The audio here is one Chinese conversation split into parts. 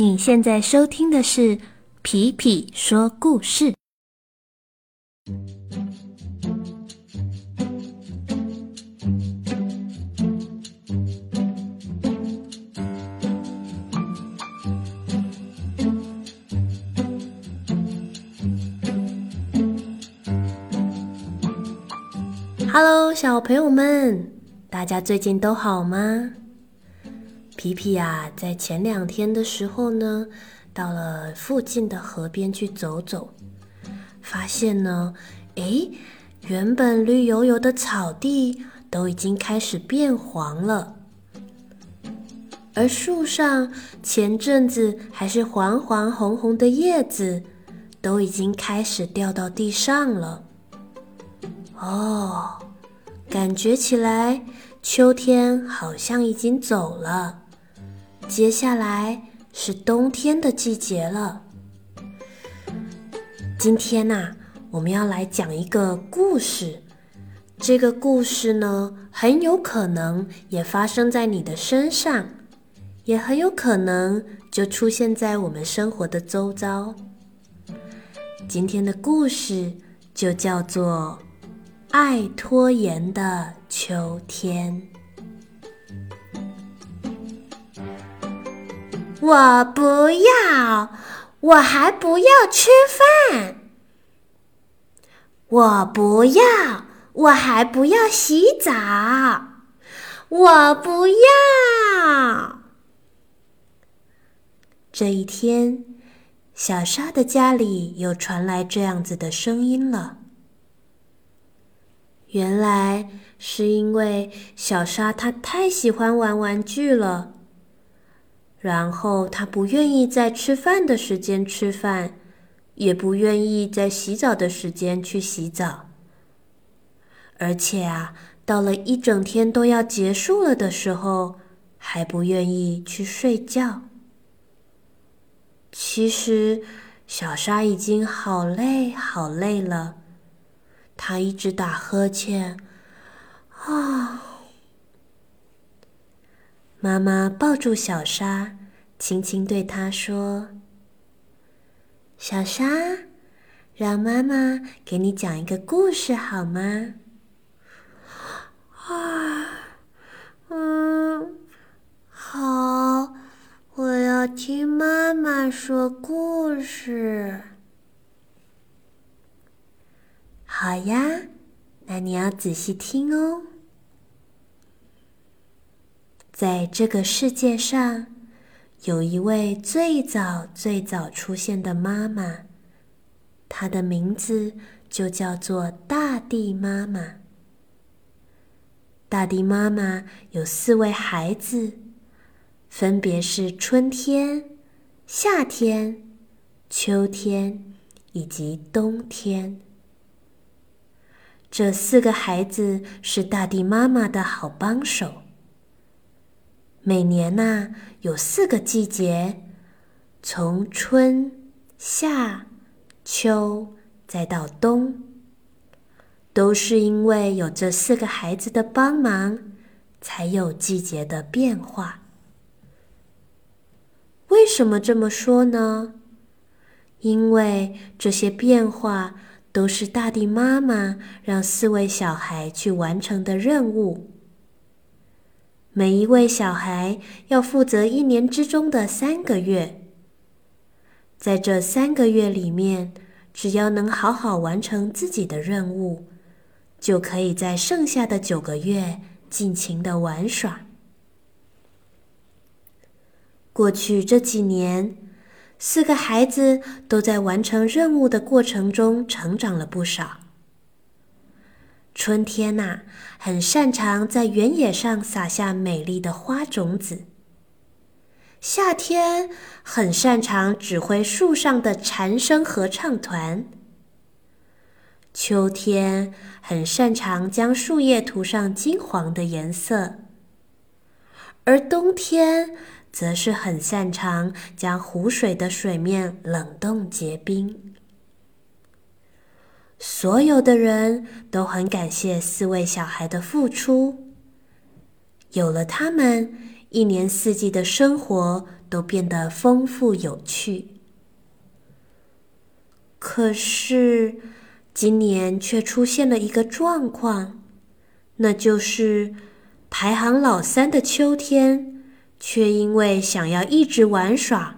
你现在收听的是《皮皮说故事》。Hello，小朋友们，大家最近都好吗？皮皮呀，在前两天的时候呢，到了附近的河边去走走，发现呢，诶，原本绿油油的草地都已经开始变黄了，而树上前阵子还是黄黄红红的叶子，都已经开始掉到地上了。哦，感觉起来秋天好像已经走了。接下来是冬天的季节了。今天呐，我们要来讲一个故事。这个故事呢，很有可能也发生在你的身上，也很有可能就出现在我们生活的周遭。今天的故事就叫做《爱拖延的秋天》。我不要，我还不要吃饭。我不要，我还不要洗澡。我不要。这一天，小沙的家里又传来这样子的声音了。原来是因为小沙他太喜欢玩玩具了。然后他不愿意在吃饭的时间吃饭，也不愿意在洗澡的时间去洗澡。而且啊，到了一整天都要结束了的时候，还不愿意去睡觉。其实，小沙已经好累好累了，他一直打呵欠，啊。妈妈抱住小沙，轻轻对她说：“小沙，让妈妈给你讲一个故事好吗？”啊，嗯，好，我要听妈妈说故事。好呀，那你要仔细听哦。在这个世界上，有一位最早最早出现的妈妈，她的名字就叫做大地妈妈。大地妈妈有四位孩子，分别是春天、夏天、秋天以及冬天。这四个孩子是大地妈妈的好帮手。每年呐，有四个季节，从春、夏、秋，再到冬，都是因为有这四个孩子的帮忙，才有季节的变化。为什么这么说呢？因为这些变化都是大地妈妈让四位小孩去完成的任务。每一位小孩要负责一年之中的三个月，在这三个月里面，只要能好好完成自己的任务，就可以在剩下的九个月尽情的玩耍。过去这几年，四个孩子都在完成任务的过程中成长了不少。春天呐，很擅长在原野上撒下美丽的花种子。夏天很擅长指挥树上的蝉声合唱团。秋天很擅长将树叶涂上金黄的颜色，而冬天则是很擅长将湖水的水面冷冻结冰。所有的人都很感谢四位小孩的付出。有了他们，一年四季的生活都变得丰富有趣。可是，今年却出现了一个状况，那就是排行老三的秋天，却因为想要一直玩耍，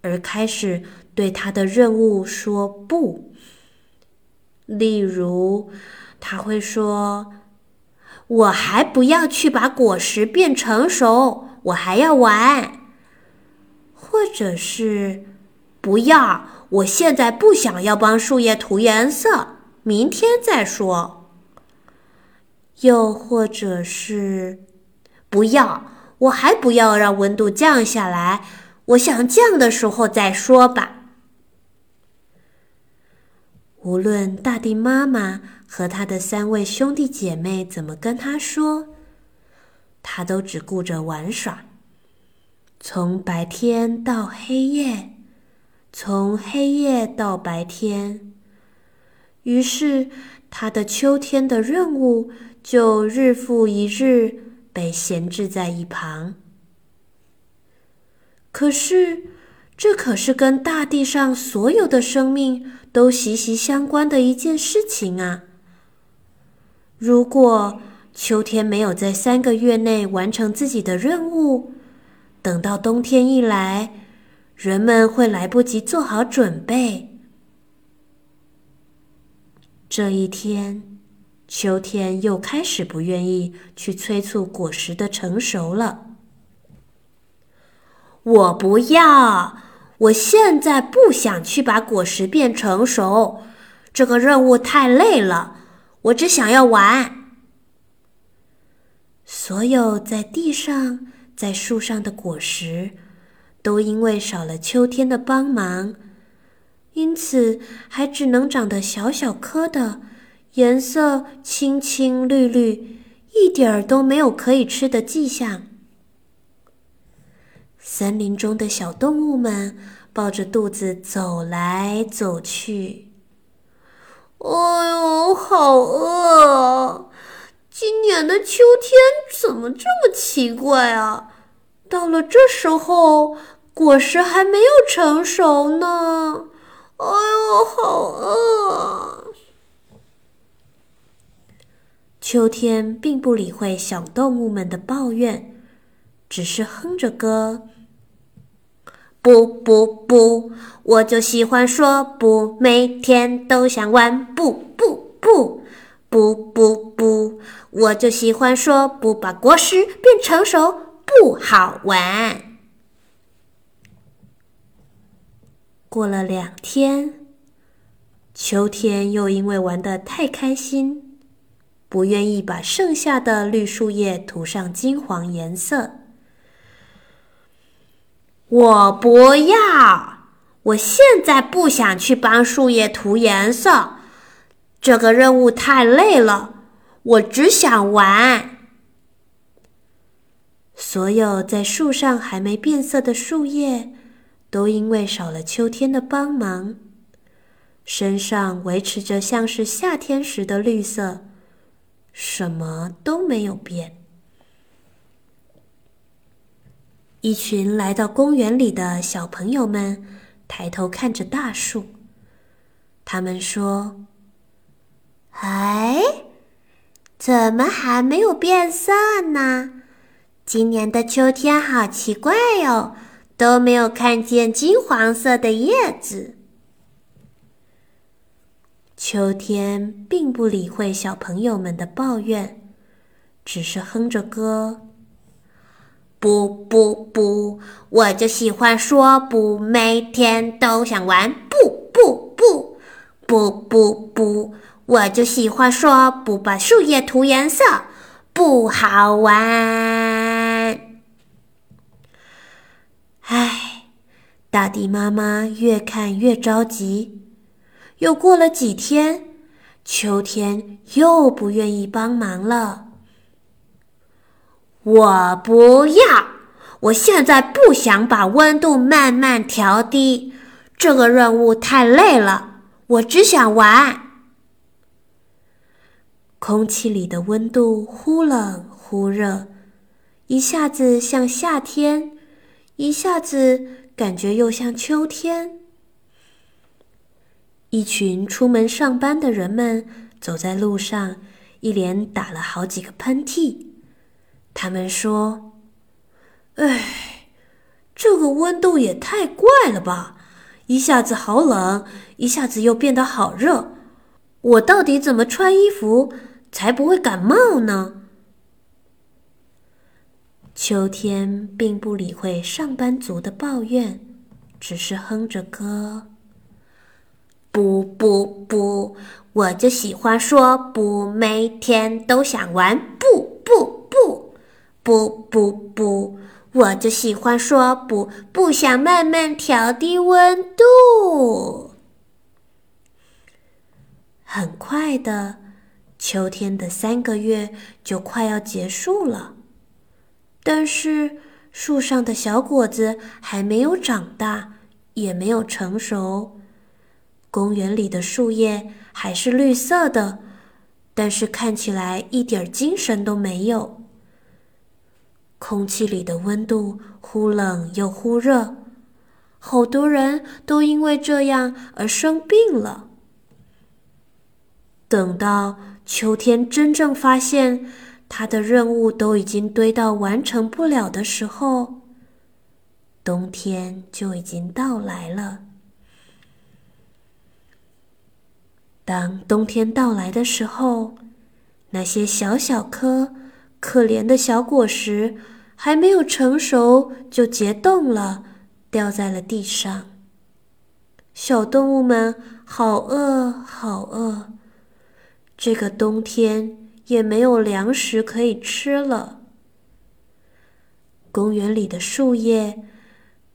而开始对他的任务说不。例如，他会说：“我还不要去把果实变成熟，我还要玩。”或者是“不要。”我现在不想要帮树叶涂颜色，明天再说。又或者是，不要，我还不要让温度降下来，我想降的时候再说吧。无论大地妈妈和她的三位兄弟姐妹怎么跟他说，他都只顾着玩耍，从白天到黑夜。从黑夜到白天，于是他的秋天的任务就日复一日被闲置在一旁。可是，这可是跟大地上所有的生命都息息相关的一件事情啊！如果秋天没有在三个月内完成自己的任务，等到冬天一来，人们会来不及做好准备。这一天，秋天又开始不愿意去催促果实的成熟了。我不要，我现在不想去把果实变成熟，这个任务太累了。我只想要玩。所有在地上、在树上的果实。都因为少了秋天的帮忙，因此还只能长得小小颗的，颜色青青绿绿，一点儿都没有可以吃的迹象。森林中的小动物们抱着肚子走来走去。哎呦，好饿！今年的秋天怎么这么奇怪啊？到了这时候。果实还没有成熟呢，哎呦，好饿！秋天并不理会小动物们的抱怨，只是哼着歌：“不不不，我就喜欢说不，每天都想玩。不不不，不不不，我就喜欢说不，把果实变成熟不好玩。”过了两天，秋天又因为玩得太开心，不愿意把剩下的绿树叶涂上金黄颜色。我不要，我现在不想去帮树叶涂颜色，这个任务太累了，我只想玩。所有在树上还没变色的树叶。都因为少了秋天的帮忙，身上维持着像是夏天时的绿色，什么都没有变。一群来到公园里的小朋友们抬头看着大树，他们说：“哎，怎么还没有变色呢？今年的秋天好奇怪哟。”都没有看见金黄色的叶子。秋天并不理会小朋友们的抱怨，只是哼着歌：“不不不，我就喜欢说不，每天都想玩。不不不，不不不，我就喜欢说不，把树叶涂颜色不好玩。”唉，大地妈妈越看越着急。又过了几天，秋天又不愿意帮忙了。我不要，我现在不想把温度慢慢调低，这个任务太累了，我只想玩。空气里的温度忽冷忽热，一下子像夏天。一下子感觉又像秋天。一群出门上班的人们走在路上，一连打了好几个喷嚏。他们说：“哎，这个温度也太怪了吧！一下子好冷，一下子又变得好热。我到底怎么穿衣服才不会感冒呢？”秋天并不理会上班族的抱怨，只是哼着歌：“不不不，我就喜欢说不，每天都想玩。不不不，我就喜欢说不，不想慢慢调低温度。”很快的，秋天的三个月就快要结束了。但是树上的小果子还没有长大，也没有成熟。公园里的树叶还是绿色的，但是看起来一点精神都没有。空气里的温度忽冷又忽热，好多人都因为这样而生病了。等到秋天真正发现。他的任务都已经堆到完成不了的时候，冬天就已经到来了。当冬天到来的时候，那些小小颗、可怜的小果实还没有成熟就结冻了，掉在了地上。小动物们好饿，好饿！这个冬天。也没有粮食可以吃了。公园里的树叶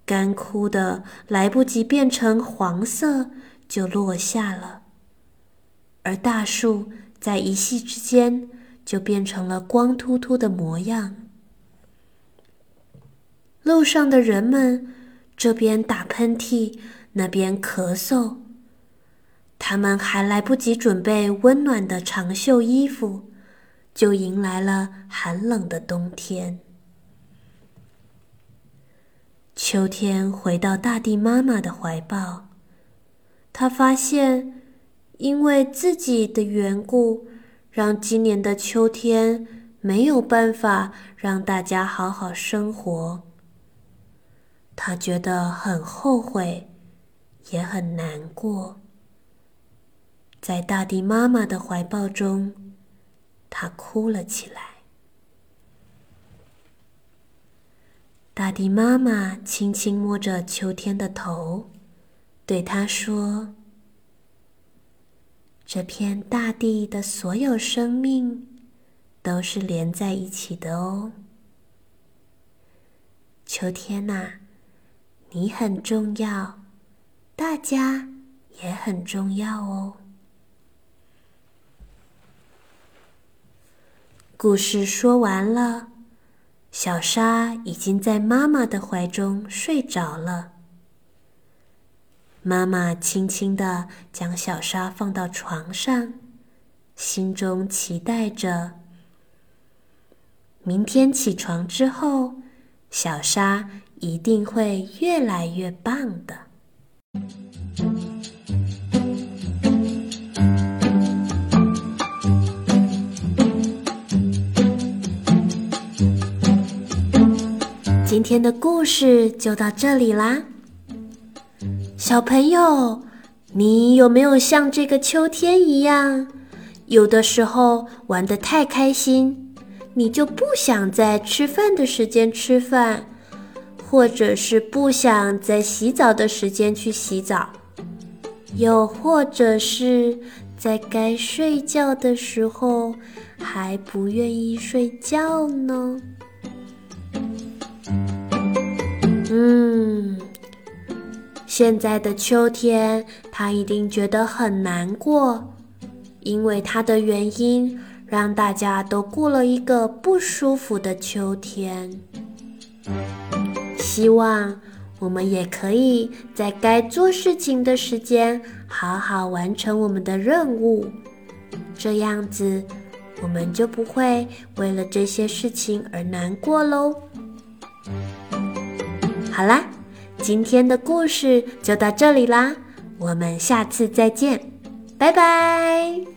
干枯的，来不及变成黄色就落下了，而大树在一夕之间就变成了光秃秃的模样。路上的人们这边打喷嚏，那边咳嗽，他们还来不及准备温暖的长袖衣服。就迎来了寒冷的冬天。秋天回到大地妈妈的怀抱，他发现，因为自己的缘故，让今年的秋天没有办法让大家好好生活。他觉得很后悔，也很难过。在大地妈妈的怀抱中。他哭了起来。大地妈妈轻轻摸着秋天的头，对他说：“这片大地的所有生命都是连在一起的哦。秋天呐，你很重要，大家也很重要哦。”故事说完了，小沙已经在妈妈的怀中睡着了。妈妈轻轻地将小沙放到床上，心中期待着：明天起床之后，小沙一定会越来越棒的。今天的故事就到这里啦，小朋友，你有没有像这个秋天一样，有的时候玩的太开心，你就不想在吃饭的时间吃饭，或者是不想在洗澡的时间去洗澡，又或者是在该睡觉的时候还不愿意睡觉呢？嗯，现在的秋天，他一定觉得很难过，因为他的原因让大家都过了一个不舒服的秋天。希望我们也可以在该做事情的时间好好完成我们的任务，这样子我们就不会为了这些事情而难过喽。好啦，今天的故事就到这里啦，我们下次再见，拜拜。